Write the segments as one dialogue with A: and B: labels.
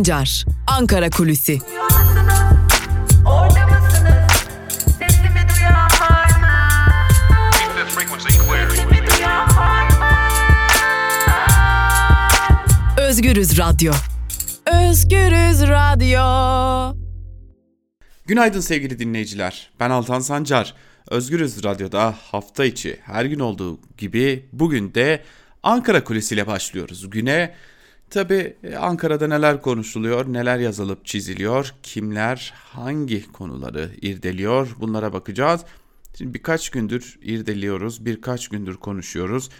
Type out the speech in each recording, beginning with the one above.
A: Sancar, Ankara Kulüsi. Özgürüz Radyo. Özgürüz Radyo.
B: Günaydın sevgili dinleyiciler. Ben Altan Sancar. Özgürüz Radyo'da hafta içi her gün olduğu gibi bugün de Ankara Kulesi ile başlıyoruz. Güne tabi e, Ankara'da neler konuşuluyor, neler yazılıp çiziliyor, kimler hangi konuları irdeliyor bunlara bakacağız. Şimdi birkaç gündür irdeliyoruz, birkaç gündür konuşuyoruz,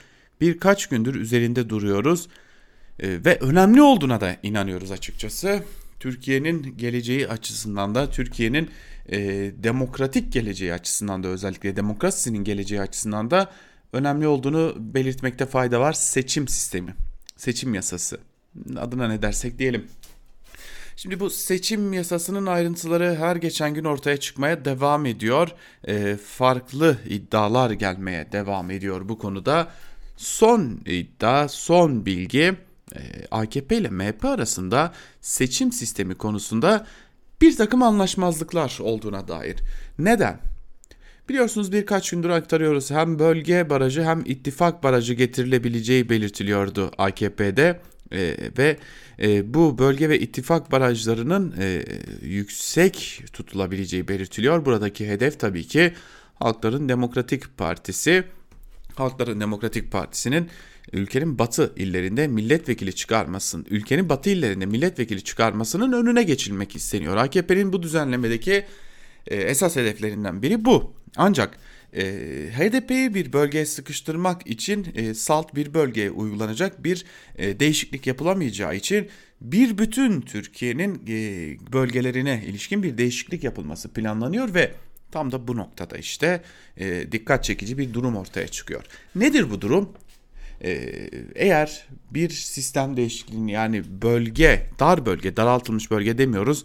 B: birkaç gündür üzerinde duruyoruz e, ve önemli olduğuna da inanıyoruz açıkçası. Türkiye'nin geleceği açısından da Türkiye'nin e, demokratik geleceği açısından da özellikle demokrasinin geleceği açısından da önemli olduğunu belirtmekte fayda var. Seçim sistemi, seçim yasası adına ne dersek diyelim. Şimdi bu seçim yasasının ayrıntıları her geçen gün ortaya çıkmaya devam ediyor. E, farklı iddialar gelmeye devam ediyor bu konuda. Son iddia, son bilgi e, AKP ile MHP arasında seçim sistemi konusunda bir takım anlaşmazlıklar olduğuna dair. Neden? Biliyorsunuz birkaç gündür aktarıyoruz hem bölge barajı hem ittifak barajı getirilebileceği belirtiliyordu AKP'de e, ve e, bu bölge ve ittifak barajlarının e, yüksek tutulabileceği belirtiliyor. Buradaki hedef tabii ki Halkların Demokratik Partisi. Halkların Demokratik Partisi'nin ülkenin batı illerinde milletvekili çıkarmasın, ülkenin batı illerinde milletvekili çıkarmasının önüne geçilmek isteniyor. AKP'nin bu düzenlemedeki e, esas hedeflerinden biri bu. Ancak e, HDP'yi bir bölgeye sıkıştırmak için e, salt bir bölgeye uygulanacak bir e, değişiklik yapılamayacağı için bir bütün Türkiye'nin e, bölgelerine ilişkin bir değişiklik yapılması planlanıyor ve tam da bu noktada işte e, dikkat çekici bir durum ortaya çıkıyor. Nedir bu durum? Ee, eğer bir sistem değişikliğini yani bölge, dar bölge, daraltılmış bölge demiyoruz,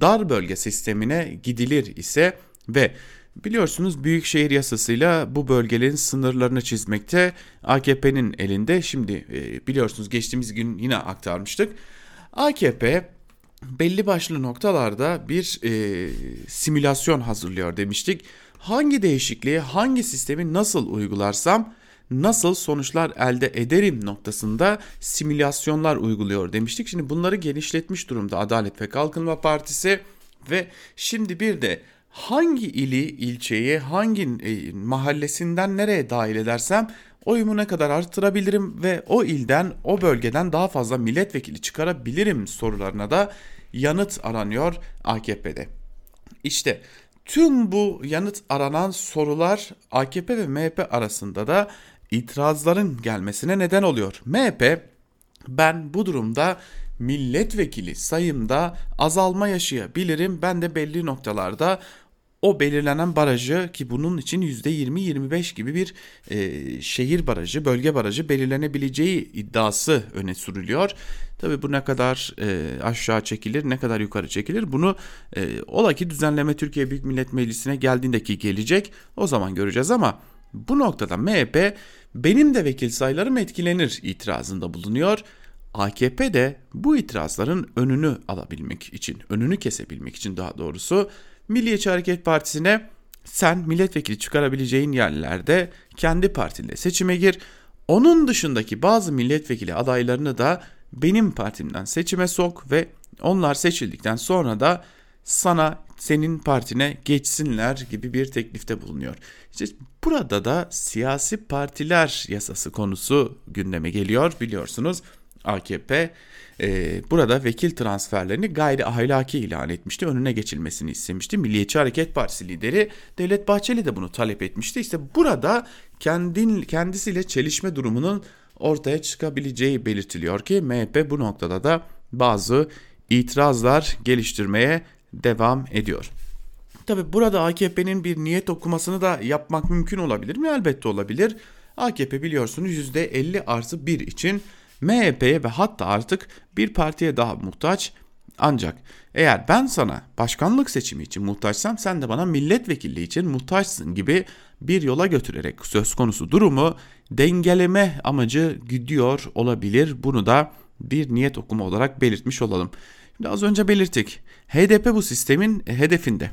B: dar bölge sistemine gidilir ise ve Biliyorsunuz büyükşehir yasasıyla bu bölgelerin sınırlarını çizmekte AKP'nin elinde. Şimdi e, biliyorsunuz geçtiğimiz gün yine aktarmıştık. AKP belli başlı noktalarda bir e, simülasyon hazırlıyor demiştik. Hangi değişikliği, hangi sistemi nasıl uygularsam nasıl sonuçlar elde ederim noktasında simülasyonlar uyguluyor demiştik. Şimdi bunları genişletmiş durumda Adalet ve Kalkınma Partisi ve şimdi bir de hangi ili, ilçeyi, hangi e, mahallesinden nereye dahil edersem oyumu ne kadar arttırabilirim ve o ilden, o bölgeden daha fazla milletvekili çıkarabilirim sorularına da yanıt aranıyor AKP'de. İşte tüm bu yanıt aranan sorular AKP ve MHP arasında da itirazların gelmesine neden oluyor. MHP ben bu durumda milletvekili sayımda azalma yaşayabilirim. Ben de belli noktalarda o belirlenen barajı ki bunun için %20-25 gibi bir e, şehir barajı, bölge barajı belirlenebileceği iddiası öne sürülüyor. Tabii bu ne kadar e, aşağı çekilir, ne kadar yukarı çekilir bunu e, ola ki düzenleme Türkiye Büyük Millet Meclisi'ne geldiğindeki gelecek o zaman göreceğiz ama bu noktada MHP benim de vekil sayılarım etkilenir itirazında bulunuyor. AKP de bu itirazların önünü alabilmek için, önünü kesebilmek için daha doğrusu Milliyetçi Hareket Partisi'ne sen milletvekili çıkarabileceğin yerlerde kendi partinle seçime gir. Onun dışındaki bazı milletvekili adaylarını da benim partimden seçime sok ve onlar seçildikten sonra da sana senin partine geçsinler gibi bir teklifte bulunuyor. İşte burada da siyasi partiler yasası konusu gündeme geliyor biliyorsunuz. AKP e, burada vekil transferlerini gayri ahlaki ilan etmişti. Önüne geçilmesini istemişti. Milliyetçi Hareket Partisi lideri Devlet Bahçeli de bunu talep etmişti. İşte burada kendin, kendisiyle çelişme durumunun ortaya çıkabileceği belirtiliyor ki MHP bu noktada da bazı itirazlar geliştirmeye devam ediyor. Tabi burada AKP'nin bir niyet okumasını da yapmak mümkün olabilir mi? Elbette olabilir. AKP biliyorsunuz %50 artı 1 için MHP'ye ve hatta artık bir partiye daha muhtaç. Ancak eğer ben sana başkanlık seçimi için muhtaçsam sen de bana milletvekilliği için muhtaçsın gibi bir yola götürerek söz konusu durumu dengeleme amacı gidiyor olabilir. Bunu da bir niyet okuma olarak belirtmiş olalım. Şimdi az önce belirttik. HDP bu sistemin hedefinde.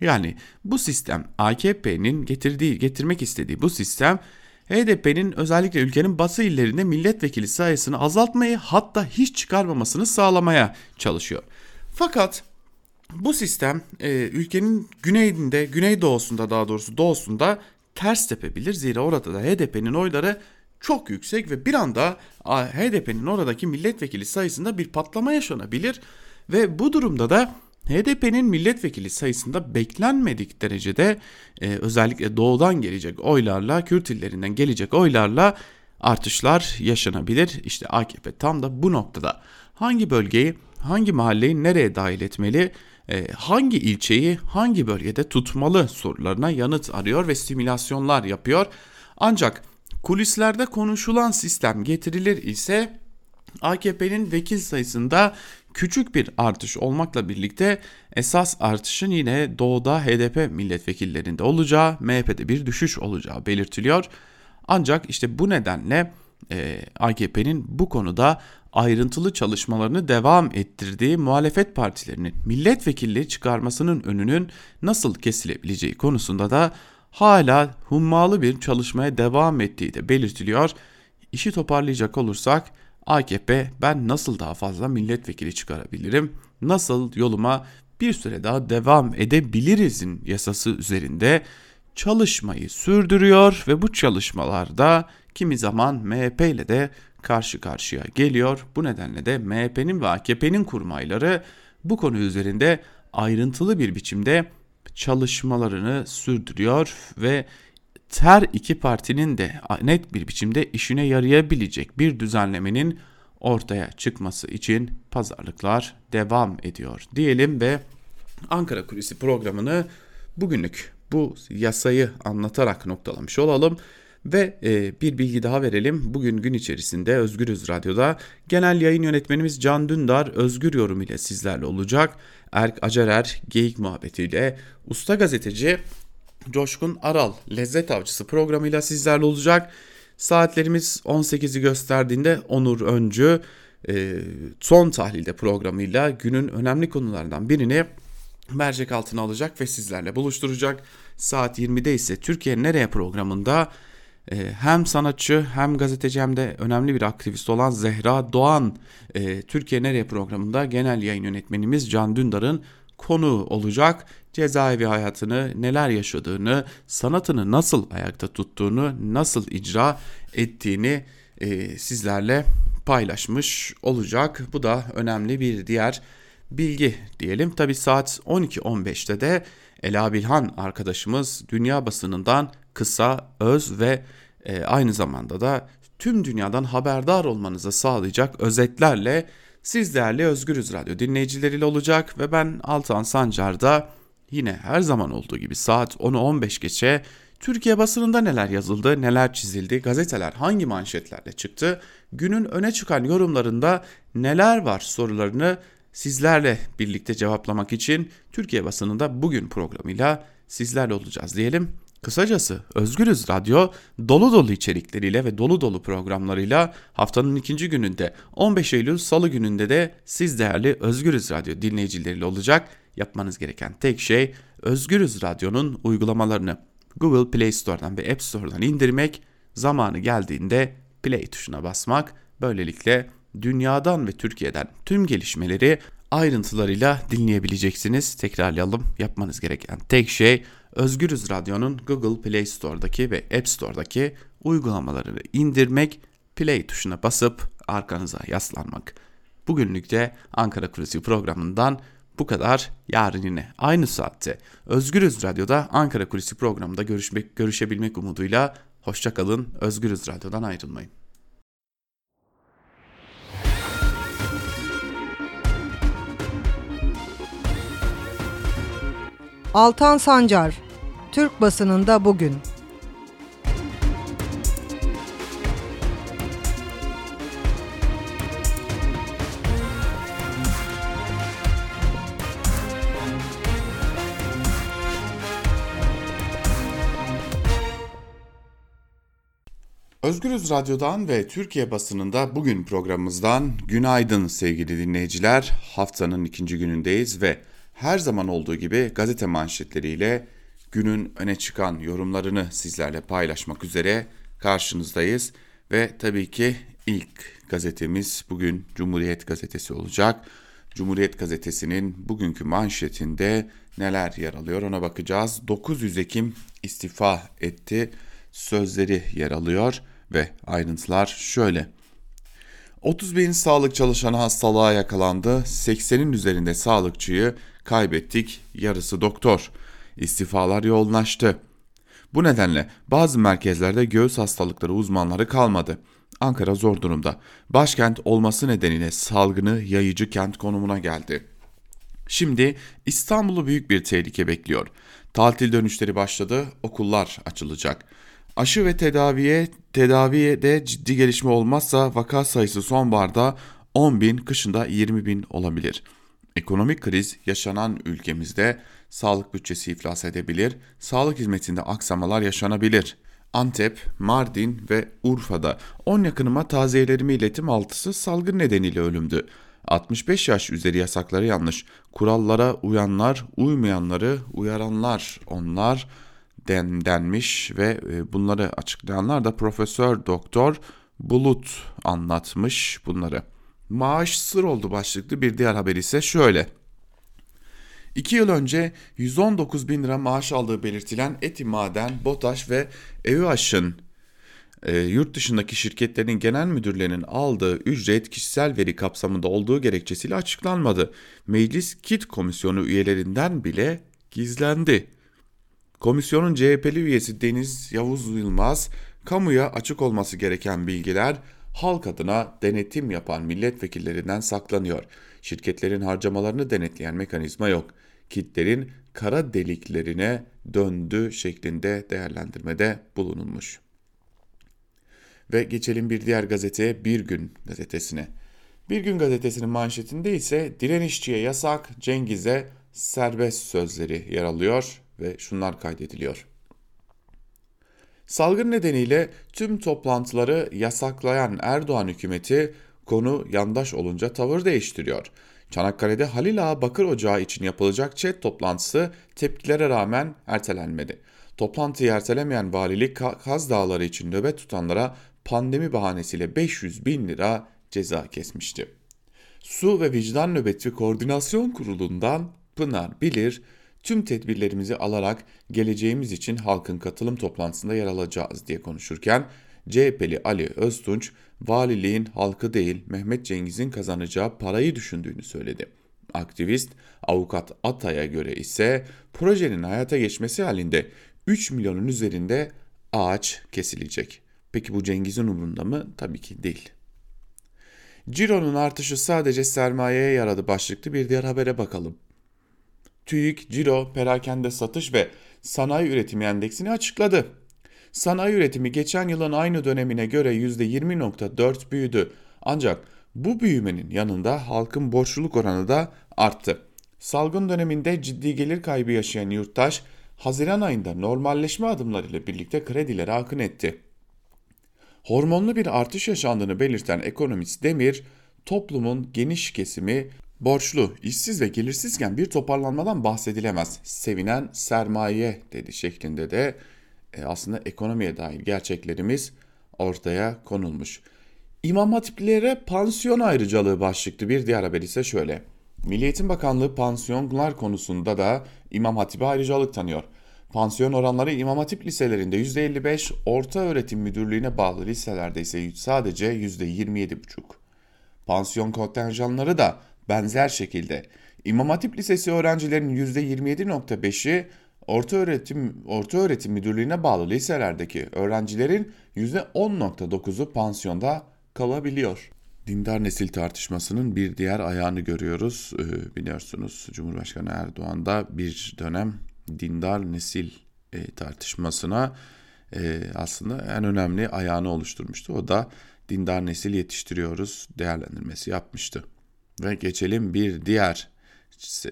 B: Yani bu sistem AKP'nin getirdiği, getirmek istediği bu sistem HDP'nin özellikle ülkenin batı illerinde milletvekili sayısını azaltmayı hatta hiç çıkarmamasını sağlamaya çalışıyor. Fakat bu sistem e, ülkenin güneyinde, güneydoğusunda daha doğrusu doğusunda ters tepebilir. Zira orada da HDP'nin oyları çok yüksek ve bir anda HDP'nin oradaki milletvekili sayısında bir patlama yaşanabilir. Ve bu durumda da HDP'nin milletvekili sayısında beklenmedik derecede e, özellikle doğudan gelecek oylarla, Kürt illerinden gelecek oylarla artışlar yaşanabilir. İşte AKP tam da bu noktada hangi bölgeyi, hangi mahalleyi nereye dahil etmeli, e, hangi ilçeyi hangi bölgede tutmalı sorularına yanıt arıyor ve simülasyonlar yapıyor. Ancak kulislerde konuşulan sistem getirilir ise AKP'nin vekil sayısında küçük bir artış olmakla birlikte esas artışın yine doğuda HDP milletvekillerinde olacağı, MHP'de bir düşüş olacağı belirtiliyor. Ancak işte bu nedenle e, AKP'nin bu konuda ayrıntılı çalışmalarını devam ettirdiği muhalefet partilerinin milletvekilliği çıkarmasının önünün nasıl kesilebileceği konusunda da hala hummalı bir çalışmaya devam ettiği de belirtiliyor. İşi toparlayacak olursak AKP ben nasıl daha fazla milletvekili çıkarabilirim? Nasıl yoluma bir süre daha devam edebilirizin yasası üzerinde çalışmayı sürdürüyor ve bu çalışmalarda kimi zaman MHP ile de karşı karşıya geliyor. Bu nedenle de MHP'nin ve AKP'nin kurmayları bu konu üzerinde ayrıntılı bir biçimde çalışmalarını sürdürüyor ve her iki partinin de net bir biçimde işine yarayabilecek bir düzenlemenin ortaya çıkması için pazarlıklar devam ediyor diyelim ve Ankara Kulisi programını bugünlük bu yasayı anlatarak noktalamış olalım. Ve e, bir bilgi daha verelim. Bugün gün içerisinde Özgürüz Radyo'da genel yayın yönetmenimiz Can Dündar Özgür Yorum ile sizlerle olacak. Erk Acarer Geyik Muhabbetiyle usta gazeteci Coşkun Aral Lezzet Avcısı programıyla sizlerle olacak. Saatlerimiz 18'i gösterdiğinde Onur Öncü e, son tahlilde programıyla günün önemli konularından birini mercek altına alacak ve sizlerle buluşturacak. Saat 20'de ise Türkiye Nereye programında e, hem sanatçı hem gazeteci hem de önemli bir aktivist olan Zehra Doğan e, Türkiye Nereye programında genel yayın yönetmenimiz Can Dündar'ın konu olacak. Cezaevi hayatını, neler yaşadığını, sanatını nasıl ayakta tuttuğunu, nasıl icra ettiğini e, sizlerle paylaşmış olacak. Bu da önemli bir diğer bilgi diyelim. Tabi saat 12.15'te de Ela Bilhan arkadaşımız dünya basınından kısa, öz ve e, aynı zamanda da tüm dünyadan haberdar olmanızı sağlayacak özetlerle siz değerli Özgürüz Radyo dinleyicileriyle olacak ve ben Altan Sancar'da yine her zaman olduğu gibi saat 10'u 15 geçe Türkiye basınında neler yazıldı, neler çizildi, gazeteler hangi manşetlerle çıktı, günün öne çıkan yorumlarında neler var sorularını sizlerle birlikte cevaplamak için Türkiye basınında bugün programıyla sizlerle olacağız diyelim. Kısacası Özgürüz Radyo dolu dolu içerikleriyle ve dolu dolu programlarıyla haftanın ikinci gününde 15 Eylül Salı gününde de siz değerli Özgürüz Radyo dinleyicileriyle olacak. Yapmanız gereken tek şey Özgürüz Radyo'nun uygulamalarını Google Play Store'dan ve App Store'dan indirmek, zamanı geldiğinde play tuşuna basmak. Böylelikle dünyadan ve Türkiye'den tüm gelişmeleri ayrıntılarıyla dinleyebileceksiniz. Tekrarlayalım. Yapmanız gereken tek şey Özgürüz Radyo'nun Google Play Store'daki ve App Store'daki uygulamalarını indirmek, play tuşuna basıp arkanıza yaslanmak. Bugünlük de Ankara Kulisi programından bu kadar. Yarın yine aynı saatte Özgürüz Radyo'da Ankara Kulisi programında görüşmek, görüşebilmek umuduyla hoşçakalın. Özgürüz Radyo'dan ayrılmayın.
C: Altan Sancar, Türk basınında bugün.
B: Özgürüz Radyo'dan ve Türkiye basınında bugün programımızdan günaydın sevgili dinleyiciler. Haftanın ikinci günündeyiz ve her zaman olduğu gibi gazete manşetleriyle günün öne çıkan yorumlarını sizlerle paylaşmak üzere karşınızdayız. Ve tabii ki ilk gazetemiz bugün Cumhuriyet Gazetesi olacak. Cumhuriyet Gazetesi'nin bugünkü manşetinde neler yer alıyor ona bakacağız. 900 Ekim istifa etti sözleri yer alıyor ve ayrıntılar şöyle. 30 bin sağlık çalışanı hastalığa yakalandı. 80'in üzerinde sağlıkçıyı kaybettik. Yarısı doktor. İstifalar yoğunlaştı. Bu nedenle bazı merkezlerde göğüs hastalıkları uzmanları kalmadı. Ankara zor durumda. Başkent olması nedeniyle salgını yayıcı kent konumuna geldi. Şimdi İstanbul'u büyük bir tehlike bekliyor. Tatil dönüşleri başladı, okullar açılacak. Aşı ve tedaviye tedaviye de ciddi gelişme olmazsa vaka sayısı sonbaharda 10 bin, kışında 20 bin olabilir. Ekonomik kriz yaşanan ülkemizde sağlık bütçesi iflas edebilir, sağlık hizmetinde aksamalar yaşanabilir. Antep, Mardin ve Urfa'da 10 yakınıma taziyelerimi iletim altısı salgın nedeniyle ölümdü. 65 yaş üzeri yasakları yanlış. Kurallara uyanlar, uymayanları uyaranlar onlar den, denmiş ve e, bunları açıklayanlar da Profesör Doktor Bulut anlatmış bunları. Maaş sır oldu başlıklı bir diğer haber ise şöyle. 2 yıl önce 119 bin lira maaş aldığı belirtilen Eti Maden, BOTAŞ ve EÜAŞ'ın e, yurt dışındaki şirketlerin genel müdürlerinin aldığı ücret kişisel veri kapsamında olduğu gerekçesiyle açıklanmadı. Meclis KİT komisyonu üyelerinden bile gizlendi. Komisyonun CHP'li üyesi Deniz Yavuz Yılmaz, kamuya açık olması gereken bilgiler halk adına denetim yapan milletvekillerinden saklanıyor. Şirketlerin harcamalarını denetleyen mekanizma yok. Kitlerin kara deliklerine döndü şeklinde değerlendirmede bulunulmuş. Ve geçelim bir diğer gazeteye Bir Gün gazetesine. Bir Gün gazetesinin manşetinde ise direnişçiye yasak, Cengiz'e serbest sözleri yer alıyor ve şunlar kaydediliyor. Salgın nedeniyle tüm toplantıları yasaklayan Erdoğan hükümeti konu yandaş olunca tavır değiştiriyor. Çanakkale'de Halil Ağa Bakır Ocağı için yapılacak chat toplantısı tepkilere rağmen ertelenmedi. Toplantıyı ertelemeyen valilik Kaz Dağları için nöbet tutanlara pandemi bahanesiyle 500 bin lira ceza kesmişti. Su ve Vicdan Nöbeti Koordinasyon Kurulu'ndan Pınar Bilir, tüm tedbirlerimizi alarak geleceğimiz için halkın katılım toplantısında yer alacağız diye konuşurken CHP'li Ali Öztunç valiliğin halkı değil Mehmet Cengiz'in kazanacağı parayı düşündüğünü söyledi. Aktivist avukat Atay'a göre ise projenin hayata geçmesi halinde 3 milyonun üzerinde ağaç kesilecek. Peki bu Cengiz'in umurunda mı? Tabii ki değil. Ciro'nun artışı sadece sermayeye yaradı başlıklı bir diğer habere bakalım. TÜİK, Ciro, perakende satış ve sanayi üretimi endeksini açıkladı. Sanayi üretimi geçen yılın aynı dönemine göre %20.4 büyüdü. Ancak bu büyümenin yanında halkın borçluluk oranı da arttı. Salgın döneminde ciddi gelir kaybı yaşayan yurttaş Haziran ayında normalleşme adımlarıyla birlikte kredilere akın etti. Hormonlu bir artış yaşandığını belirten ekonomist Demir, toplumun geniş kesimi borçlu, işsiz ve gelirsizken bir toparlanmadan bahsedilemez. Sevinen sermaye dedi şeklinde de e, aslında ekonomiye dair gerçeklerimiz ortaya konulmuş. İmam hatiplere pansiyon ayrıcalığı başlıklı bir diğer haber ise şöyle. Milli Eğitim Bakanlığı pansiyonlar konusunda da İmam Hatip'e ayrıcalık tanıyor. Pansiyon oranları İmam Hatip liselerinde %55, orta öğretim müdürlüğüne bağlı liselerde ise sadece %27,5. Pansiyon kontenjanları da benzer şekilde İmam Hatip Lisesi öğrencilerinin %27.5'i orta öğretim orta öğretim müdürlüğüne bağlı liselerdeki öğrencilerin %10.9'u pansiyonda kalabiliyor. Dindar nesil tartışmasının bir diğer ayağını görüyoruz. Ee, biliyorsunuz Cumhurbaşkanı Erdoğan da bir dönem dindar nesil e, tartışmasına e, aslında en önemli ayağını oluşturmuştu. O da dindar nesil yetiştiriyoruz değerlendirmesi yapmıştı. Ve geçelim bir diğer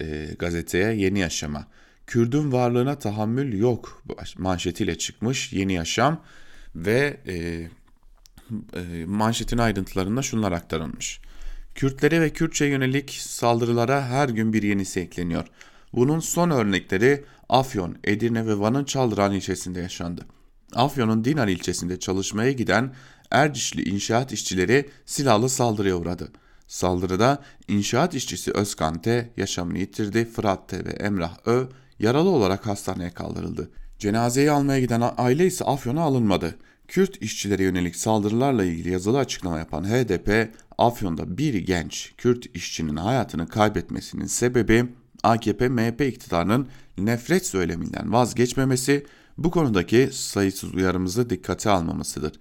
B: e, gazeteye Yeni Yaşam'a. Kürdün varlığına tahammül yok manşetiyle çıkmış Yeni Yaşam ve e, e, manşetin ayrıntılarında şunlar aktarılmış. Kürtlere ve Kürtçe yönelik saldırılara her gün bir yenisi ekleniyor. Bunun son örnekleri Afyon, Edirne ve Van'ın Çaldıran ilçesinde yaşandı. Afyon'un Dinar ilçesinde çalışmaya giden Ercişli inşaat işçileri silahlı saldırıya uğradı. Saldırıda inşaat işçisi Özkan T yaşamını yitirdi. Fırat T ve Emrah Ö yaralı olarak hastaneye kaldırıldı. Cenazeyi almaya giden aile ise Afyon'a alınmadı. Kürt işçilere yönelik saldırılarla ilgili yazılı açıklama yapan HDP, Afyon'da bir genç Kürt işçinin hayatını kaybetmesinin sebebi AKP-MHP iktidarının nefret söyleminden vazgeçmemesi, bu konudaki sayısız uyarımızı dikkate almamasıdır.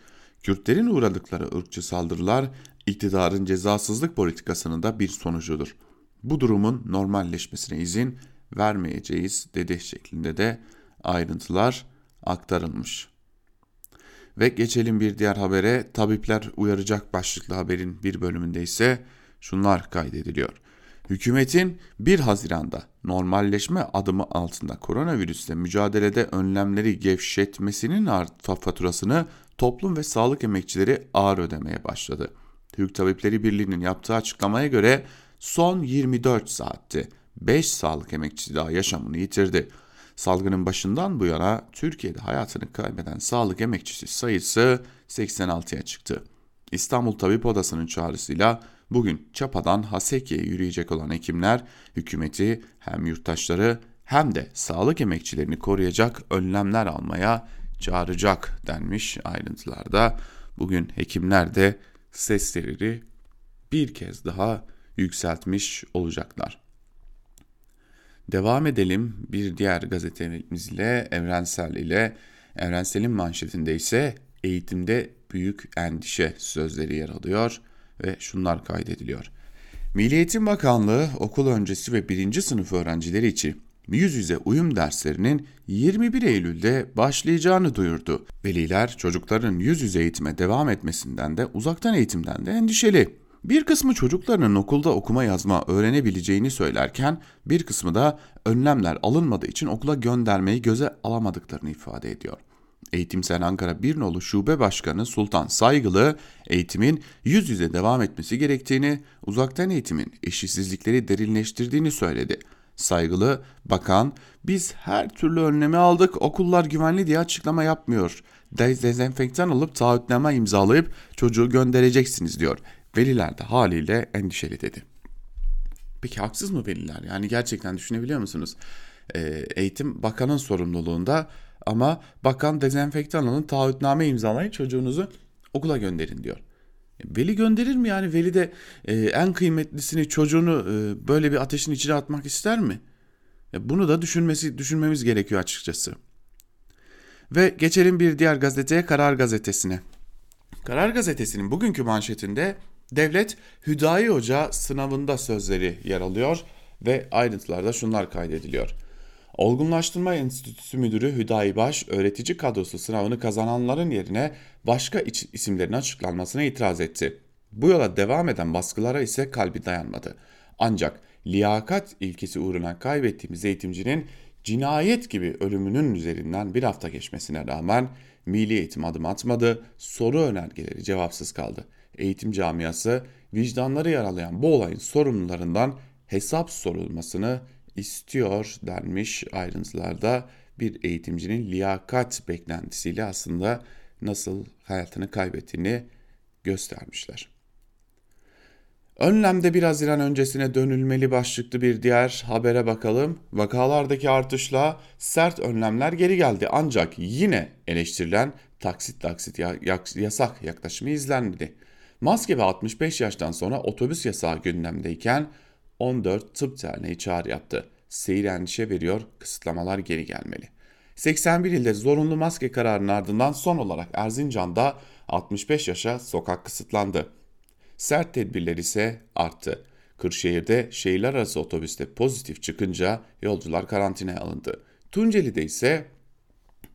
B: Kürtlerin uğradıkları ırkçı saldırılar iktidarın cezasızlık politikasının da bir sonucudur. Bu durumun normalleşmesine izin vermeyeceğiz dedi şeklinde de ayrıntılar aktarılmış. Ve geçelim bir diğer habere. Tabipler uyaracak başlıklı haberin bir bölümünde ise şunlar kaydediliyor. Hükümetin 1 Haziran'da normalleşme adımı altında koronavirüsle mücadelede önlemleri gevşetmesinin faturasını toplum ve sağlık emekçileri ağır ödemeye başladı. Türk Tabipleri Birliği'nin yaptığı açıklamaya göre son 24 saatte 5 sağlık emekçisi daha yaşamını yitirdi. Salgının başından bu yana Türkiye'de hayatını kaybeden sağlık emekçisi sayısı 86'ya çıktı. İstanbul Tabip Odası'nın çağrısıyla bugün Çapa'dan Haseki'ye yürüyecek olan hekimler hükümeti hem yurttaşları hem de sağlık emekçilerini koruyacak önlemler almaya çağıracak denmiş ayrıntılarda. Bugün hekimler de sesleri bir kez daha yükseltmiş olacaklar. Devam edelim bir diğer gazetemiz ile Evrensel ile Evrensel'in manşetinde ise eğitimde büyük endişe sözleri yer alıyor ve şunlar kaydediliyor. Milli Eğitim Bakanlığı okul öncesi ve birinci sınıf öğrencileri için yüz yüze uyum derslerinin 21 Eylül'de başlayacağını duyurdu. Veliler çocukların yüz yüze eğitime devam etmesinden de uzaktan eğitimden de endişeli. Bir kısmı çocuklarının okulda okuma yazma öğrenebileceğini söylerken bir kısmı da önlemler alınmadığı için okula göndermeyi göze alamadıklarını ifade ediyor. Eğitimsel Ankara Bir Nolu Şube Başkanı Sultan Saygılı eğitimin yüz yüze devam etmesi gerektiğini, uzaktan eğitimin eşitsizlikleri derinleştirdiğini söyledi. Saygılı bakan biz her türlü önlemi aldık okullar güvenli diye açıklama yapmıyor. Dezenfektan alıp taahhütname imzalayıp çocuğu göndereceksiniz diyor. Veliler de haliyle endişeli dedi. Peki haksız mı veliler? Yani gerçekten düşünebiliyor musunuz? Ee, eğitim bakanın sorumluluğunda ama bakan dezenfektan alın taahhütname imzalayın çocuğunuzu okula gönderin diyor. Veli gönderir mi yani? Veli de e, en kıymetlisini çocuğunu e, böyle bir ateşin içine atmak ister mi? E, bunu da düşünmesi düşünmemiz gerekiyor açıkçası. Ve geçelim bir diğer gazeteye Karar Gazetesi'ne. Karar Gazetesi'nin bugünkü manşetinde devlet Hüdayi Hoca sınavında sözleri yer alıyor ve ayrıntılarda şunlar kaydediliyor. Olgunlaştırma Enstitüsü Müdürü Hüdayi Baş, öğretici kadrosu sınavını kazananların yerine başka isimlerin açıklanmasına itiraz etti. Bu yola devam eden baskılara ise kalbi dayanmadı. Ancak liyakat ilkesi uğruna kaybettiğimiz eğitimcinin cinayet gibi ölümünün üzerinden bir hafta geçmesine rağmen milli eğitim adım atmadı, soru önergeleri cevapsız kaldı. Eğitim camiası vicdanları yaralayan bu olayın sorumlularından hesap sorulmasını istiyor denmiş ayrıntılarda bir eğitimcinin liyakat beklentisiyle aslında nasıl hayatını kaybettiğini göstermişler. Önlemde 1 Haziran öncesine dönülmeli başlıklı bir diğer habere bakalım. Vakalardaki artışla sert önlemler geri geldi ancak yine eleştirilen taksit taksit yasak yaklaşımı izlenmedi. Maske ve 65 yaştan sonra otobüs yasağı gündemdeyken 14 Tıp Derneği çağrı yaptı. Seyir endişe veriyor, kısıtlamalar geri gelmeli. 81 ilde zorunlu maske kararının ardından son olarak Erzincan'da 65 yaşa sokak kısıtlandı. Sert tedbirler ise arttı. Kırşehir'de şehirler arası otobüste pozitif çıkınca yolcular karantinaya alındı. Tunceli'de ise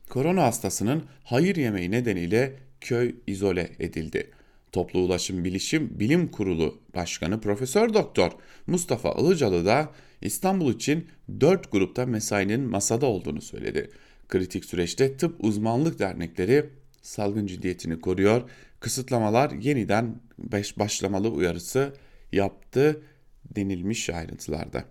B: korona hastasının hayır yemeği nedeniyle köy izole edildi. Toplu Ulaşım Bilişim Bilim Kurulu Başkanı Profesör Doktor Mustafa Ilıcalı da İstanbul için 4 grupta mesainin masada olduğunu söyledi. Kritik süreçte tıp uzmanlık dernekleri salgın ciddiyetini koruyor. Kısıtlamalar yeniden başlamalı uyarısı yaptı denilmiş ayrıntılarda.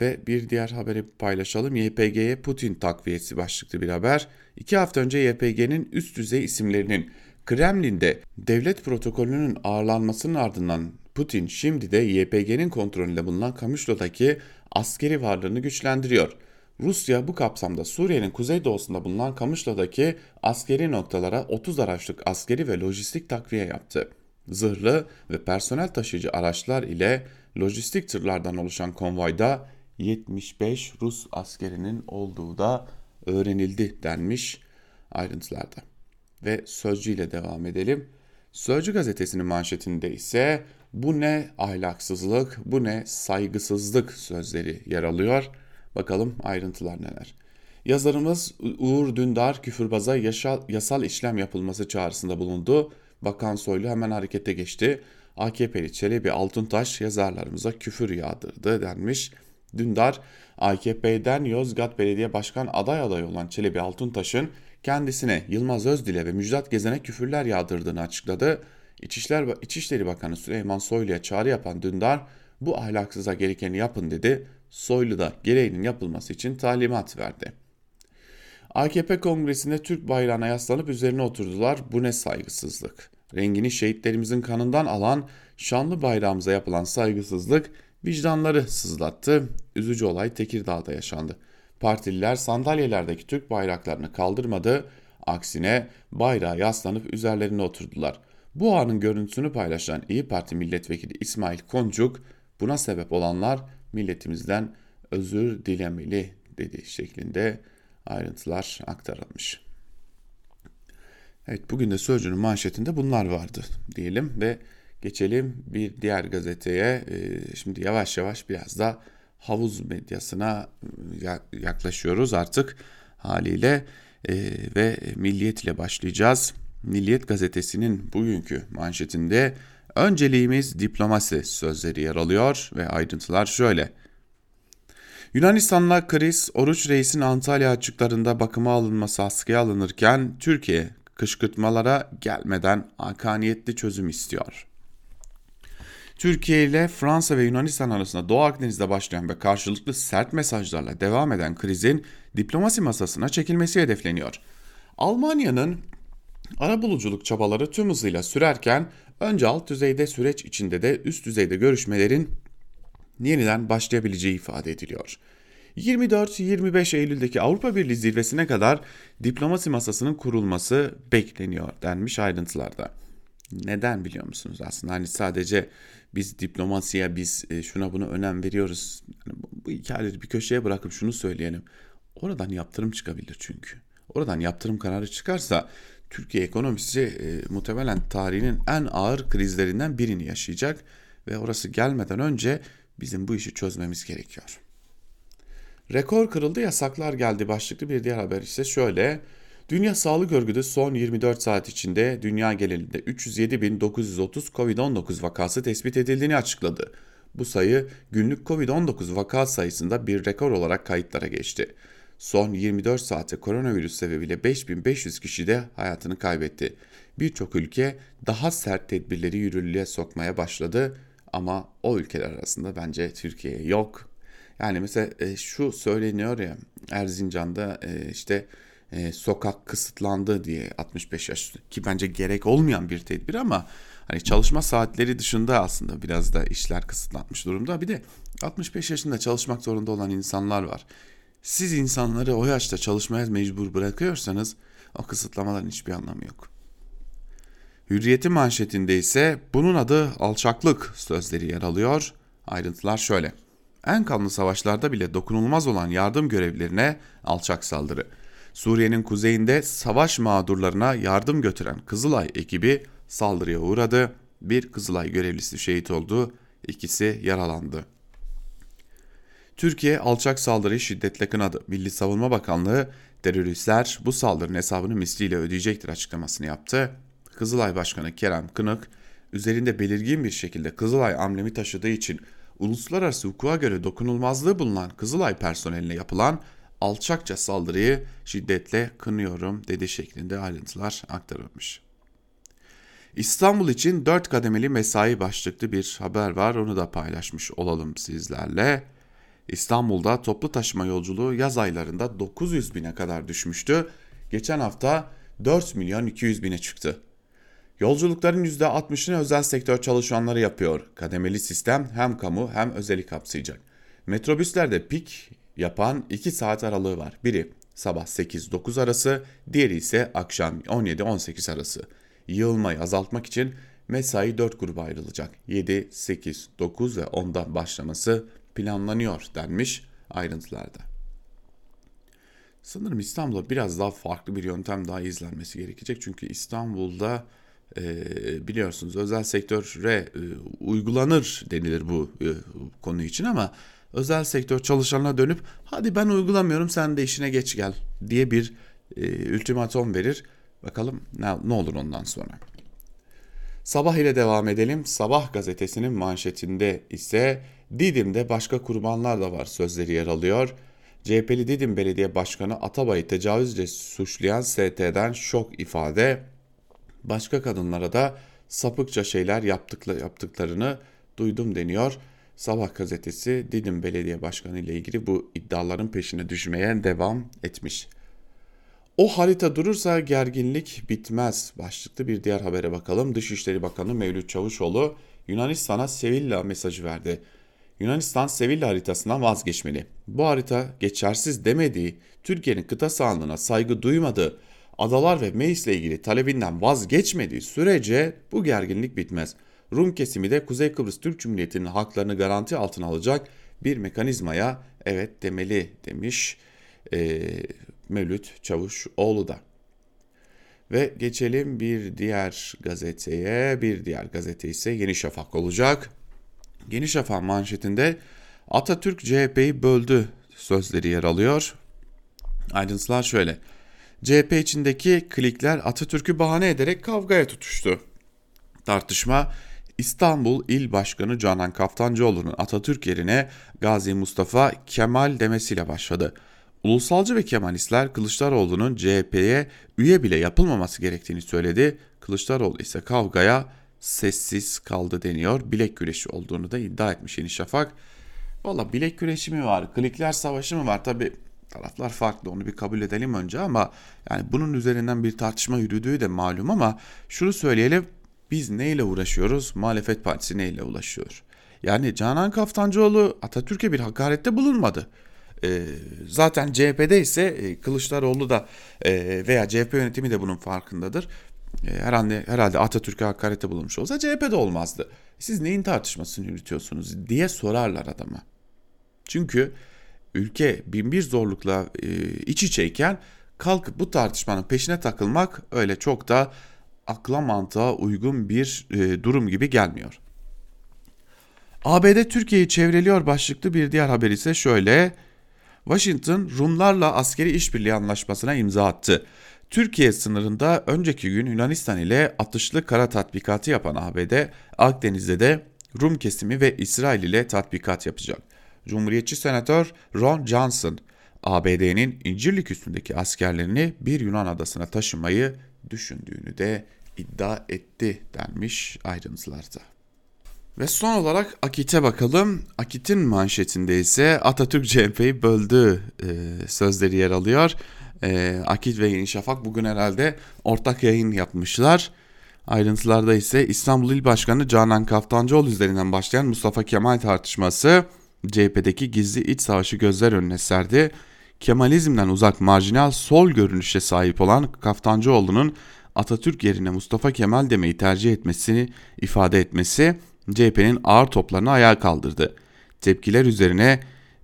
B: Ve bir diğer haberi paylaşalım. YPG'ye Putin takviyesi başlıklı bir haber. İki hafta önce YPG'nin üst düzey isimlerinin Kremlin'de devlet protokolünün ağırlanmasının ardından Putin şimdi de YPG'nin kontrolünde bulunan Kamışlo'daki askeri varlığını güçlendiriyor. Rusya bu kapsamda Suriye'nin kuzeydoğusunda bulunan Kamışlo'daki askeri noktalara 30 araçlık askeri ve lojistik takviye yaptı. Zırhlı ve personel taşıyıcı araçlar ile lojistik tırlardan oluşan konvoyda 75 Rus askerinin olduğu da öğrenildi denmiş ayrıntılarda. Ve Sözcü ile devam edelim. Sözcü gazetesinin manşetinde ise bu ne ahlaksızlık, bu ne saygısızlık sözleri yer alıyor. Bakalım ayrıntılar neler. Yazarımız Uğur Dündar küfürbaza yaşal, yasal işlem yapılması çağrısında bulundu. Bakan Soylu hemen harekete geçti. AKP'li Çelebi Altuntaş yazarlarımıza küfür yağdırdı denmiş. Dündar, AKP'den Yozgat Belediye Başkan aday adayı olan Çelebi Altuntaş'ın kendisine Yılmaz Özdil'e ve Müjdat Gezen'e küfürler yağdırdığını açıkladı. İçişler, İçişleri Bakanı Süleyman Soylu'ya çağrı yapan Dündar, bu ahlaksıza gerekeni yapın dedi. Soylu da gereğinin yapılması için talimat verdi. AKP kongresinde Türk bayrağına yaslanıp üzerine oturdular. Bu ne saygısızlık. Rengini şehitlerimizin kanından alan şanlı bayrağımıza yapılan saygısızlık vicdanları sızlattı. Üzücü olay Tekirdağ'da yaşandı. Partililer sandalyelerdeki Türk bayraklarını kaldırmadı. Aksine bayrağa yaslanıp üzerlerine oturdular. Bu anın görüntüsünü paylaşan İyi Parti milletvekili İsmail Koncuk buna sebep olanlar milletimizden özür dilemeli dedi şeklinde ayrıntılar aktarılmış. Evet bugün de Sözcü'nün manşetinde bunlar vardı diyelim ve geçelim bir diğer gazeteye. Ee, şimdi yavaş yavaş biraz da havuz medyasına ıı, yaklaşıyoruz artık haliyle ee, ve Milliyet ile başlayacağız. Milliyet gazetesinin bugünkü manşetinde önceliğimiz diplomasi sözleri yer alıyor ve ayrıntılar şöyle. Yunanistan'la kriz Oruç Reis'in Antalya açıklarında bakıma alınması askıya alınırken Türkiye kışkırtmalara gelmeden hakaniyetli çözüm istiyor. Türkiye ile Fransa ve Yunanistan arasında Doğu Akdeniz'de başlayan ve karşılıklı sert mesajlarla devam eden krizin diplomasi masasına çekilmesi hedefleniyor. Almanya'nın arabuluculuk çabaları tüm hızıyla sürerken önce alt düzeyde süreç içinde de üst düzeyde görüşmelerin yeniden başlayabileceği ifade ediliyor. 24-25 Eylül'deki Avrupa Birliği zirvesine kadar diplomasi masasının kurulması bekleniyor denmiş ayrıntılarda. Neden biliyor musunuz aslında hani sadece biz diplomasiye biz e, şuna buna önem veriyoruz. Yani bu hikayeleri bir köşeye bırakıp şunu söyleyelim. Oradan yaptırım çıkabilir çünkü. Oradan yaptırım kararı çıkarsa Türkiye ekonomisi e, muhtemelen tarihinin en ağır krizlerinden birini yaşayacak ve orası gelmeden önce bizim bu işi çözmemiz gerekiyor. Rekor kırıldı yasaklar geldi başlıklı bir diğer haber ise şöyle. Dünya Sağlık Örgütü son 24 saat içinde dünya genelinde 307.930 COVID-19 vakası tespit edildiğini açıkladı. Bu sayı günlük COVID-19 vaka sayısında bir rekor olarak kayıtlara geçti. Son 24 saatte koronavirüs sebebiyle 5500 kişi de hayatını kaybetti. Birçok ülke daha sert tedbirleri yürürlüğe sokmaya başladı ama o ülkeler arasında bence Türkiye yok. Yani mesela e, şu söyleniyor ya Erzincan'da e, işte e, sokak kısıtlandı diye 65 yaş ki bence gerek olmayan bir tedbir ama hani çalışma saatleri dışında aslında biraz da işler kısıtlanmış durumda. Bir de 65 yaşında çalışmak zorunda olan insanlar var. Siz insanları o yaşta çalışmaya mecbur bırakıyorsanız o kısıtlamaların hiçbir anlamı yok. Hürriyeti manşetinde ise bunun adı alçaklık sözleri yer alıyor. Ayrıntılar şöyle. En kanlı savaşlarda bile dokunulmaz olan yardım görevlilerine alçak saldırı. Suriye'nin kuzeyinde savaş mağdurlarına yardım götüren Kızılay ekibi saldırıya uğradı. Bir Kızılay görevlisi şehit oldu, ikisi yaralandı. Türkiye alçak saldırıyı şiddetle kınadı. Milli Savunma Bakanlığı teröristler bu saldırının hesabını misliyle ödeyecektir açıklamasını yaptı. Kızılay Başkanı Kerem Kınık üzerinde belirgin bir şekilde Kızılay amblemi taşıdığı için uluslararası hukuka göre dokunulmazlığı bulunan Kızılay personeline yapılan alçakça saldırıyı şiddetle kınıyorum dedi şeklinde ayrıntılar aktarılmış. İstanbul için 4 kademeli mesai başlıklı bir haber var. Onu da paylaşmış olalım sizlerle. İstanbul'da toplu taşıma yolculuğu yaz aylarında 900 bine kadar düşmüştü. Geçen hafta 4 milyon 200 bine çıktı. Yolculukların %60'ını özel sektör çalışanları yapıyor. Kademeli sistem hem kamu hem özeli kapsayacak. Metrobüslerde pik yapan 2 saat aralığı var. Biri sabah 8-9 arası, diğeri ise akşam 17-18 arası. Yığılmayı azaltmak için mesai 4 gruba ayrılacak. 7, 8, 9 ve 10'dan başlaması planlanıyor denmiş ayrıntılarda. Sanırım İstanbul'da biraz daha farklı bir yöntem daha izlenmesi gerekecek. Çünkü İstanbul'da e, biliyorsunuz özel sektöre e, uygulanır denilir bu e, konu için ama özel sektör çalışanına dönüp hadi ben uygulamıyorum sen de işine geç gel diye bir e, ultimatom verir. Bakalım ne, ne olur ondan sonra. Sabah ile devam edelim. Sabah gazetesinin manşetinde ise Didim'de başka kurbanlar da var sözleri yer alıyor. CHP'li Didim Belediye Başkanı Atabay'ı tecavüzle suçlayan ST'den şok ifade. Başka kadınlara da sapıkça şeyler yaptıklarını duydum deniyor. Sabah gazetesi Didim Belediye Başkanı ile ilgili bu iddiaların peşine düşmeye devam etmiş. O harita durursa gerginlik bitmez. Başlıklı bir diğer habere bakalım. Dışişleri Bakanı Mevlüt Çavuşoğlu Yunanistan'a Sevilla mesajı verdi. Yunanistan Sevilla haritasından vazgeçmeli. Bu harita geçersiz demediği, Türkiye'nin kıta sahanlığına saygı duymadığı, adalar ve Meis ile ilgili talebinden vazgeçmediği sürece bu gerginlik bitmez. Rum kesimi de Kuzey Kıbrıs Türk Cumhuriyeti'nin haklarını garanti altına alacak bir mekanizmaya evet demeli demiş e, Mevlüt Çavuşoğlu da. Ve geçelim bir diğer gazeteye. Bir diğer gazete ise Yeni Şafak olacak. Yeni Şafak manşetinde Atatürk CHP'yi böldü sözleri yer alıyor. Ayrıntılar şöyle. CHP içindeki klikler Atatürk'ü bahane ederek kavgaya tutuştu. Tartışma İstanbul İl Başkanı Canan Kaftancıoğlu'nun Atatürk yerine Gazi Mustafa Kemal demesiyle başladı. Ulusalcı ve Kemalistler Kılıçdaroğlu'nun CHP'ye üye bile yapılmaması gerektiğini söyledi. Kılıçdaroğlu ise kavgaya sessiz kaldı deniyor. Bilek güreşi olduğunu da iddia etmiş Yeni Şafak. Valla bilek güreşi mi var, klikler savaşı mı var? Tabi taraflar farklı onu bir kabul edelim önce ama yani bunun üzerinden bir tartışma yürüdüğü de malum ama şunu söyleyelim biz neyle uğraşıyoruz? Muhalefet Partisi neyle ulaşıyor? Yani Canan Kaftancıoğlu Atatürk'e bir hakarette bulunmadı. E, zaten CHP'de ise e, Kılıçdaroğlu da e, veya CHP yönetimi de bunun farkındadır. E, herhalde, herhalde Atatürk'e hakarette bulunmuş olsa CHP'de olmazdı. Siz neyin tartışmasını yürütüyorsunuz diye sorarlar adama. Çünkü ülke binbir zorlukla e, iç içeyken kalkıp bu tartışmanın peşine takılmak öyle çok da akla mantığa uygun bir e, durum gibi gelmiyor. ABD Türkiye'yi çevreliyor başlıklı bir diğer haber ise şöyle. Washington Rumlarla askeri işbirliği anlaşmasına imza attı. Türkiye sınırında önceki gün Yunanistan ile atışlı kara tatbikatı yapan ABD, Akdeniz'de de Rum kesimi ve İsrail ile tatbikat yapacak. Cumhuriyetçi Senatör Ron Johnson, ABD'nin İncirlik üstündeki askerlerini bir Yunan adasına taşımayı düşündüğünü de iddia etti denmiş ayrıntılarda. Ve son olarak Akit'e bakalım. Akit'in manşetinde ise Atatürk CHP'yi böldü e, sözleri yer alıyor. E, Akit ve Yeni Şafak bugün herhalde ortak yayın yapmışlar. Ayrıntılarda ise İstanbul İl Başkanı Canan Kaftancıoğlu üzerinden başlayan Mustafa Kemal tartışması CHP'deki gizli iç savaşı gözler önüne serdi. Kemalizmden uzak marjinal sol görünüşe sahip olan Kaftancıoğlu'nun Atatürk yerine Mustafa Kemal demeyi tercih etmesini ifade etmesi CHP'nin ağır toplarını ayağa kaldırdı. Tepkiler üzerine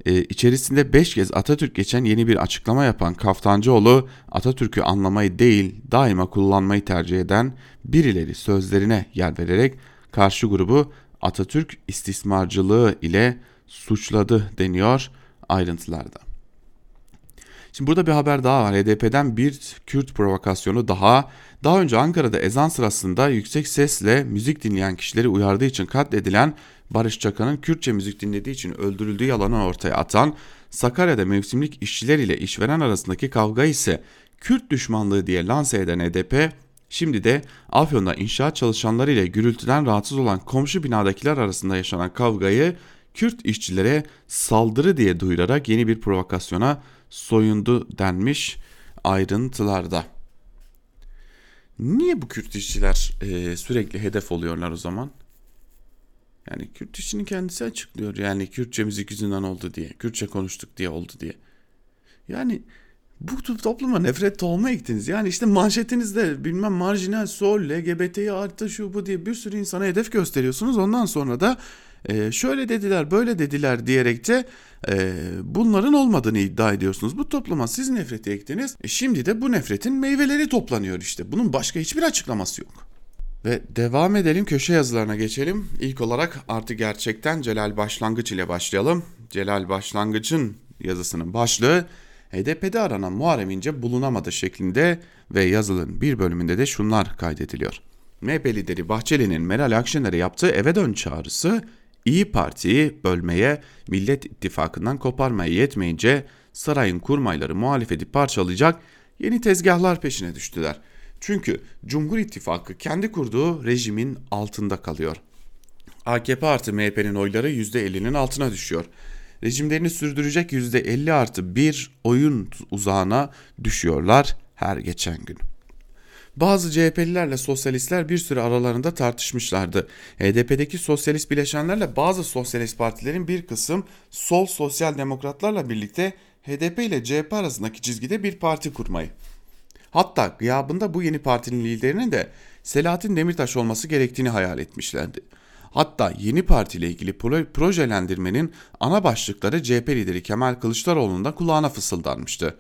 B: e, içerisinde 5 kez Atatürk geçen yeni bir açıklama yapan Kaftancıoğlu Atatürk'ü anlamayı değil daima kullanmayı tercih eden birileri sözlerine yer vererek karşı grubu Atatürk istismarcılığı ile suçladı deniyor ayrıntılarda. Şimdi burada bir haber daha var. HDP'den bir Kürt provokasyonu daha. Daha önce Ankara'da ezan sırasında yüksek sesle müzik dinleyen kişileri uyardığı için katledilen Barış Çakan'ın Kürtçe müzik dinlediği için öldürüldüğü yalanı ortaya atan Sakarya'da mevsimlik işçiler ile işveren arasındaki kavga ise Kürt düşmanlığı diye lanse eden HDP Şimdi de Afyon'da inşaat çalışanları ile gürültüden rahatsız olan komşu binadakiler arasında yaşanan kavgayı Kürt işçilere saldırı diye duyurarak yeni bir provokasyona soyundu denmiş ayrıntılarda. Niye bu Kürt işçiler e, sürekli hedef oluyorlar o zaman? Yani Kürt işçinin kendisi açıklıyor. Yani Kürtçe müzik yüzünden oldu diye. Kürtçe konuştuk diye oldu diye. Yani bu topluma nefret tohumu ektiniz. Yani işte manşetinizde bilmem marjinal, sol, LGBT'yi artı şu bu diye bir sürü insana hedef gösteriyorsunuz. Ondan sonra da e, şöyle dediler böyle dediler diyerek de e, bunların olmadığını iddia ediyorsunuz. Bu topluma siz nefreti ektiniz. E, şimdi de bu nefretin meyveleri toplanıyor işte. Bunun başka hiçbir açıklaması yok. Ve devam edelim köşe yazılarına geçelim. İlk olarak artı gerçekten Celal Başlangıç ile başlayalım. Celal Başlangıç'ın yazısının başlığı HDP'de aranan Muharrem İnce bulunamadı şeklinde ve yazılın bir bölümünde de şunlar kaydediliyor. MHP lideri Bahçeli'nin Meral Akşener'e yaptığı eve dön çağrısı İyi Parti'yi bölmeye, Millet İttifakı'ndan koparmaya yetmeyince sarayın kurmayları muhalefeti parçalayacak yeni tezgahlar peşine düştüler. Çünkü Cumhur İttifakı kendi kurduğu rejimin altında kalıyor. AKP artı MHP'nin oyları %50'nin altına düşüyor rejimlerini sürdürecek %50 artı bir oyun uzağına düşüyorlar her geçen gün. Bazı CHP'lilerle sosyalistler bir süre aralarında tartışmışlardı. HDP'deki sosyalist bileşenlerle bazı sosyalist partilerin bir kısım sol sosyal demokratlarla birlikte HDP ile CHP arasındaki çizgide bir parti kurmayı. Hatta gıyabında bu yeni partinin liderinin de Selahattin Demirtaş olması gerektiğini hayal etmişlerdi. Hatta yeni partiyle ilgili projelendirmenin ana başlıkları CHP lideri Kemal Kılıçdaroğlu'nun da kulağına fısıldanmıştı.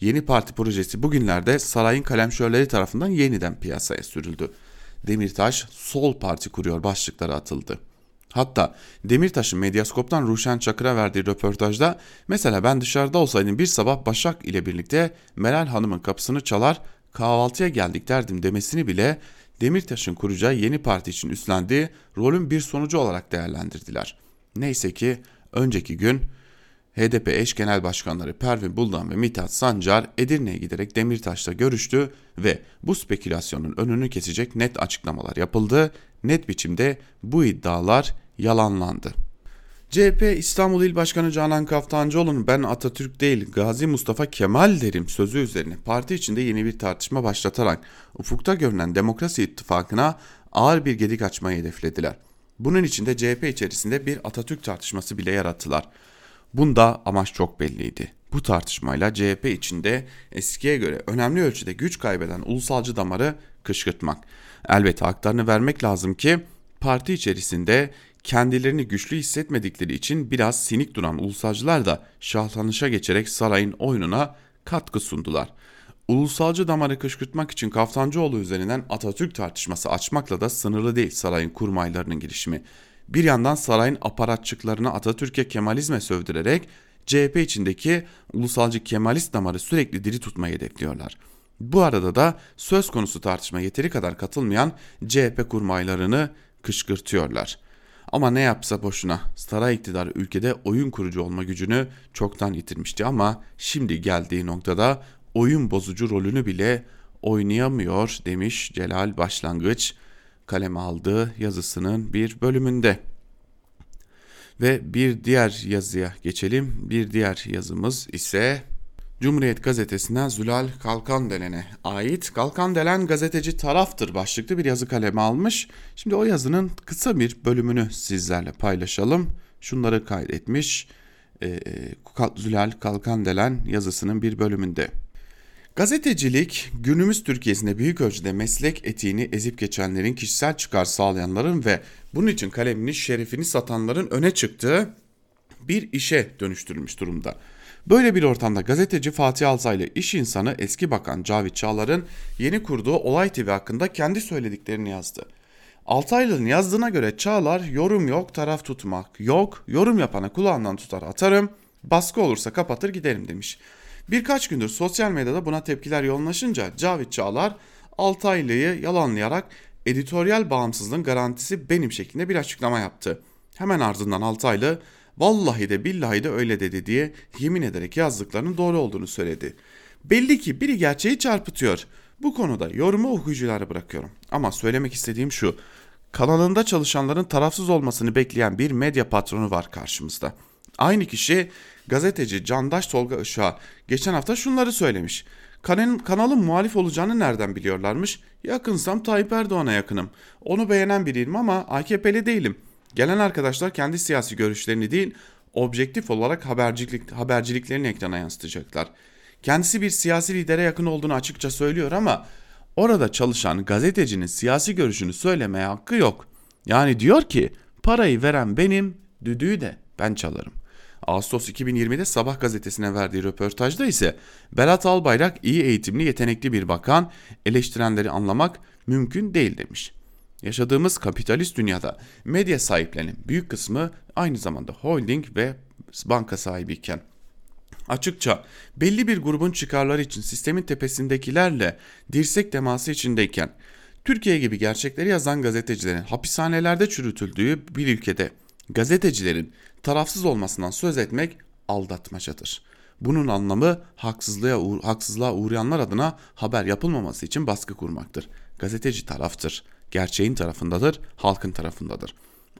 B: Yeni parti projesi bugünlerde sarayın kalemşörleri tarafından yeniden piyasaya sürüldü. Demirtaş sol parti kuruyor başlıkları atıldı. Hatta Demirtaş'ın Medyaskop'tan Ruşen Çakır'a verdiği röportajda mesela ben dışarıda olsaydım bir sabah Başak ile birlikte Meral Hanım'ın kapısını çalar kahvaltıya geldik derdim demesini bile Demirtaş'ın kuracağı yeni parti için üstlendiği rolün bir sonucu olarak değerlendirdiler. Neyse ki önceki gün HDP eş genel başkanları Pervin Buldan ve Mithat Sancar Edirne'ye giderek Demirtaş'la görüştü ve bu spekülasyonun önünü kesecek net açıklamalar yapıldı. Net biçimde bu iddialar yalanlandı. CHP İstanbul İl Başkanı Canan Kaftancıoğlu'nun ben Atatürk değil Gazi Mustafa Kemal derim sözü üzerine parti içinde yeni bir tartışma başlatarak ufukta görünen demokrasi ittifakına ağır bir gedik açmayı hedeflediler. Bunun için de CHP içerisinde bir Atatürk tartışması bile yarattılar. Bunda amaç çok belliydi. Bu tartışmayla CHP içinde eskiye göre önemli ölçüde güç kaybeden ulusalcı damarı kışkırtmak. Elbette haklarını vermek lazım ki parti içerisinde kendilerini güçlü hissetmedikleri için biraz sinik duran ulusalcılar da şahlanışa geçerek sarayın oyununa katkı sundular. Ulusalcı damarı kışkırtmak için Kaftancıoğlu üzerinden Atatürk tartışması açmakla da sınırlı değil sarayın kurmaylarının girişimi. Bir yandan sarayın aparatçıklarını Atatürk'e Kemalizme sövdürerek CHP içindeki ulusalcı Kemalist damarı sürekli diri tutmayı hedefliyorlar. Bu arada da söz konusu tartışma yeteri kadar katılmayan CHP kurmaylarını kışkırtıyorlar. Ama ne yapsa boşuna. Saray iktidarı ülkede oyun kurucu olma gücünü çoktan yitirmişti ama şimdi geldiği noktada oyun bozucu rolünü bile oynayamıyor demiş Celal Başlangıç kaleme aldığı yazısının bir bölümünde. Ve bir diğer yazıya geçelim. Bir diğer yazımız ise Cumhuriyet gazetesinden Zülal Kalkandelen'e ait Kalkandelen gazeteci taraftır başlıklı bir yazı kaleme almış. Şimdi o yazının kısa bir bölümünü sizlerle paylaşalım. Şunları kaydetmiş e, Zülal Kalkandelen yazısının bir bölümünde. Gazetecilik günümüz Türkiye'sinde büyük ölçüde meslek etiğini ezip geçenlerin kişisel çıkar sağlayanların ve bunun için kalemini şerefini satanların öne çıktığı bir işe dönüştürülmüş durumda. Böyle bir ortamda gazeteci Fatih Altaylı iş insanı eski bakan Cavit Çağlar'ın yeni kurduğu Olay TV hakkında kendi söylediklerini yazdı. Altaylı'nın yazdığına göre Çağlar yorum yok taraf tutmak yok yorum yapana kulağından tutar atarım baskı olursa kapatır giderim demiş. Birkaç gündür sosyal medyada buna tepkiler yoğunlaşınca Cavit Çağlar Altaylı'yı yalanlayarak editoryal bağımsızlığın garantisi benim şeklinde bir açıklama yaptı. Hemen ardından Altaylı vallahi de billahi de öyle dedi diye yemin ederek yazdıklarının doğru olduğunu söyledi. Belli ki biri gerçeği çarpıtıyor. Bu konuda yorumu okuyuculara bırakıyorum. Ama söylemek istediğim şu. Kanalında çalışanların tarafsız olmasını bekleyen bir medya patronu var karşımızda. Aynı kişi gazeteci Candaş Tolga Işık'a geçen hafta şunları söylemiş. Kanalın, kanalın muhalif olacağını nereden biliyorlarmış? Yakınsam Tayyip Erdoğan'a yakınım. Onu beğenen biriyim ama AKP'li değilim. Gelen arkadaşlar kendi siyasi görüşlerini değil, objektif olarak habercilik, haberciliklerini ekrana yansıtacaklar. Kendisi bir siyasi lidere yakın olduğunu açıkça söylüyor ama orada çalışan gazetecinin siyasi görüşünü söylemeye hakkı yok. Yani diyor ki parayı veren benim, düdüğü de ben çalarım. Ağustos 2020'de Sabah gazetesine verdiği röportajda ise Berat Albayrak iyi eğitimli yetenekli bir bakan eleştirenleri anlamak mümkün değil demiş. Yaşadığımız kapitalist dünyada medya sahiplerinin büyük kısmı aynı zamanda holding ve banka sahibiyken açıkça belli bir grubun çıkarları için sistemin tepesindekilerle dirsek teması içindeyken Türkiye gibi gerçekleri yazan gazetecilerin hapishanelerde çürütüldüğü bir ülkede gazetecilerin tarafsız olmasından söz etmek aldatmacadır. Bunun anlamı haksızlığa, haksızlığa uğrayanlar adına haber yapılmaması için baskı kurmaktır. Gazeteci taraftır, gerçeğin tarafındadır, halkın tarafındadır.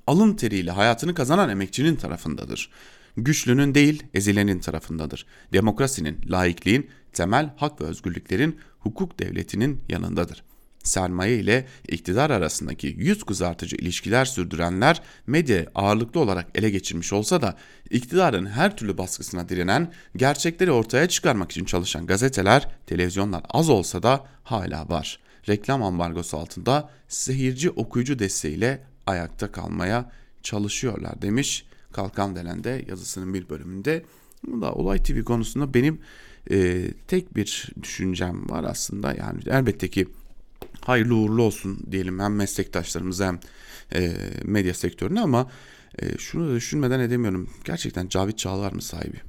B: Alın teriyle hayatını kazanan emekçinin tarafındadır. Güçlünün değil, ezilenin tarafındadır. Demokrasinin, laikliğin, temel hak ve özgürlüklerin, hukuk devletinin yanındadır.'' Sermaye ile iktidar arasındaki yüz kızartıcı ilişkiler sürdürenler medya ağırlıklı olarak ele geçirmiş olsa da iktidarın her türlü baskısına direnen, gerçekleri ortaya çıkarmak için çalışan gazeteler, televizyonlar az olsa da hala var. Reklam ambargosu altında seyirci okuyucu desteğiyle ayakta kalmaya çalışıyorlar demiş Kalkan Delen'de yazısının bir bölümünde. Da Olay TV konusunda benim e, tek bir düşüncem var aslında yani elbette ki hayırlı uğurlu olsun diyelim hem meslektaşlarımıza hem e, medya sektörüne ama e, şunu da düşünmeden edemiyorum. Gerçekten Cavit Çağlar mı sahibi?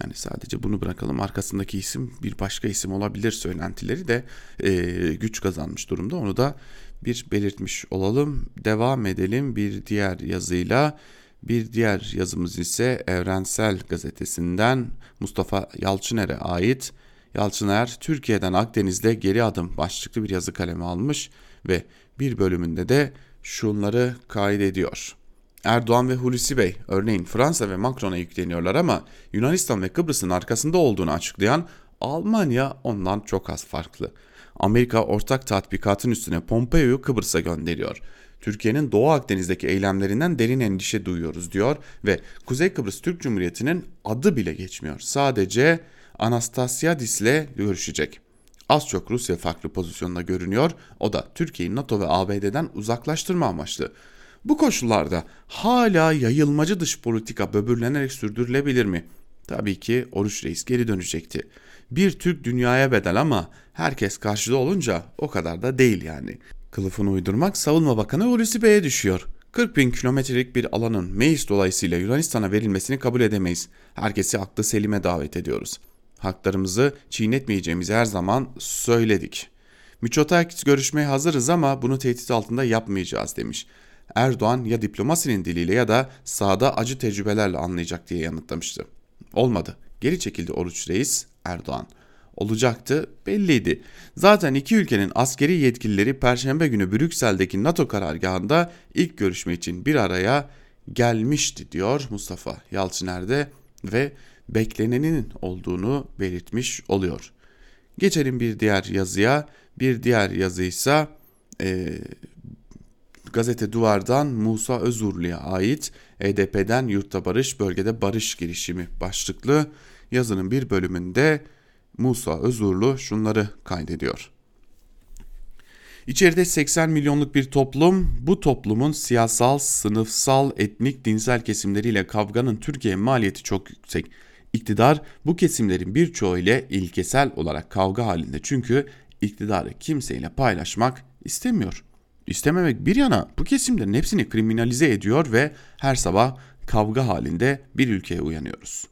B: Yani sadece bunu bırakalım. Arkasındaki isim bir başka isim olabilir söylentileri de e, güç kazanmış durumda. Onu da bir belirtmiş olalım. Devam edelim bir diğer yazıyla. Bir diğer yazımız ise Evrensel Gazetesi'nden Mustafa Yalçıner'e ait Yalçıner Türkiye'den Akdeniz'de geri adım başlıklı bir yazı kalemi almış ve bir bölümünde de şunları kaydediyor. Erdoğan ve Hulusi Bey örneğin Fransa ve Macron'a yükleniyorlar ama Yunanistan ve Kıbrıs'ın arkasında olduğunu açıklayan Almanya ondan çok az farklı. Amerika ortak tatbikatın üstüne Pompeo'yu Kıbrıs'a gönderiyor. Türkiye'nin Doğu Akdeniz'deki eylemlerinden derin endişe duyuyoruz diyor ve Kuzey Kıbrıs Türk Cumhuriyeti'nin adı bile geçmiyor. Sadece Anastasiadis ile görüşecek. Az çok Rusya farklı pozisyonda görünüyor. O da Türkiye'yi NATO ve ABD'den uzaklaştırma amaçlı. Bu koşullarda hala yayılmacı dış politika böbürlenerek sürdürülebilir mi? Tabii ki Oruç Reis geri dönecekti. Bir Türk dünyaya bedel ama herkes karşıda olunca o kadar da değil yani. Kılıfını uydurmak Savunma Bakanı Hulusi Bey'e düşüyor. 40 bin kilometrelik bir alanın Meis dolayısıyla Yunanistan'a verilmesini kabul edemeyiz. Herkesi aklı selime davet ediyoruz. Haklarımızı çiğnetmeyeceğimizi her zaman söyledik. Miçotakis görüşmeye hazırız ama bunu tehdit altında yapmayacağız demiş. Erdoğan ya diplomasinin diliyle ya da sahada acı tecrübelerle anlayacak diye yanıtlamıştı. Olmadı. Geri çekildi Oruç Reis Erdoğan. Olacaktı belliydi. Zaten iki ülkenin askeri yetkilileri Perşembe günü Brüksel'deki NATO karargahında ilk görüşme için bir araya gelmişti diyor Mustafa Yalçıner'de ve beklenenin olduğunu belirtmiş oluyor. Geçelim bir diğer yazıya. Bir diğer yazı ise e, Gazete Duvar'dan Musa Özurlu'ya ait EDP'den Yurtta Barış Bölgede Barış girişimi başlıklı yazının bir bölümünde Musa Özurlu şunları kaydediyor. İçeride 80 milyonluk bir toplum, bu toplumun siyasal, sınıfsal, etnik, dinsel kesimleriyle kavganın Türkiye maliyeti çok yüksek. İktidar bu kesimlerin birçoğu ile ilkesel olarak kavga halinde çünkü iktidarı kimseyle paylaşmak istemiyor. İstememek bir yana bu kesimlerin hepsini kriminalize ediyor ve her sabah kavga halinde bir ülkeye uyanıyoruz.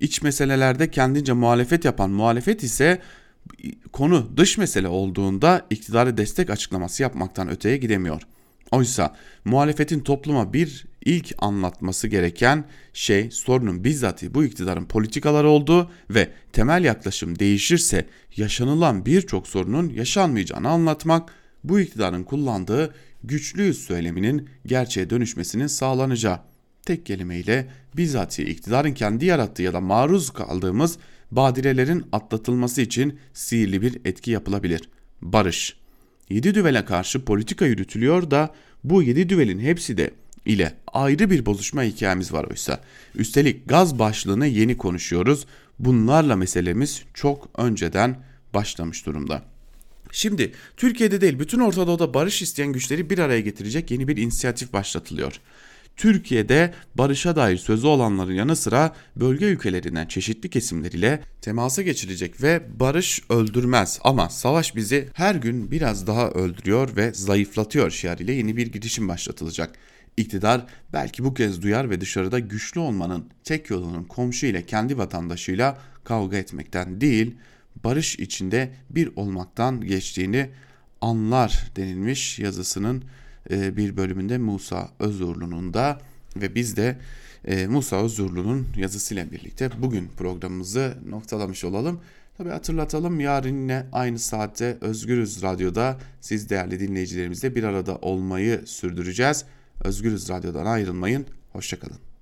B: iç meselelerde kendince muhalefet yapan muhalefet ise konu dış mesele olduğunda iktidara destek açıklaması yapmaktan öteye gidemiyor. Oysa muhalefetin topluma bir ilk anlatması gereken şey sorunun bizzat bu iktidarın politikaları olduğu ve temel yaklaşım değişirse yaşanılan birçok sorunun yaşanmayacağını anlatmak bu iktidarın kullandığı güçlü söyleminin gerçeğe dönüşmesinin sağlanacağı. Tek kelimeyle bizzat iktidarın kendi yarattığı ya da maruz kaldığımız badirelerin atlatılması için sihirli bir etki yapılabilir. Barış. Yedi düvele karşı politika yürütülüyor da bu yedi düvelin hepsi de ile ayrı bir bozuşma hikayemiz var oysa. Üstelik gaz başlığını yeni konuşuyoruz. Bunlarla meselemiz çok önceden başlamış durumda. Şimdi Türkiye'de değil bütün Orta Doğu'da barış isteyen güçleri bir araya getirecek yeni bir inisiyatif başlatılıyor. Türkiye'de barışa dair sözü olanların yanı sıra bölge ülkelerinden çeşitli kesimleriyle temasa geçilecek ve barış öldürmez ama savaş bizi her gün biraz daha öldürüyor ve zayıflatıyor şiarıyla yeni bir girişim başlatılacak. İktidar belki bu kez duyar ve dışarıda güçlü olmanın tek yolunun komşu ile kendi vatandaşıyla kavga etmekten değil, barış içinde bir olmaktan geçtiğini anlar denilmiş yazısının e, bir bölümünde Musa Özurlu'nun da ve biz de e, Musa Özurlu'nun yazısıyla birlikte bugün programımızı noktalamış olalım. Tabi hatırlatalım yarın yine aynı saatte Özgürüz Radyo'da siz değerli dinleyicilerimizle bir arada olmayı sürdüreceğiz. Özgürüz Radyo'dan ayrılmayın. Hoşçakalın.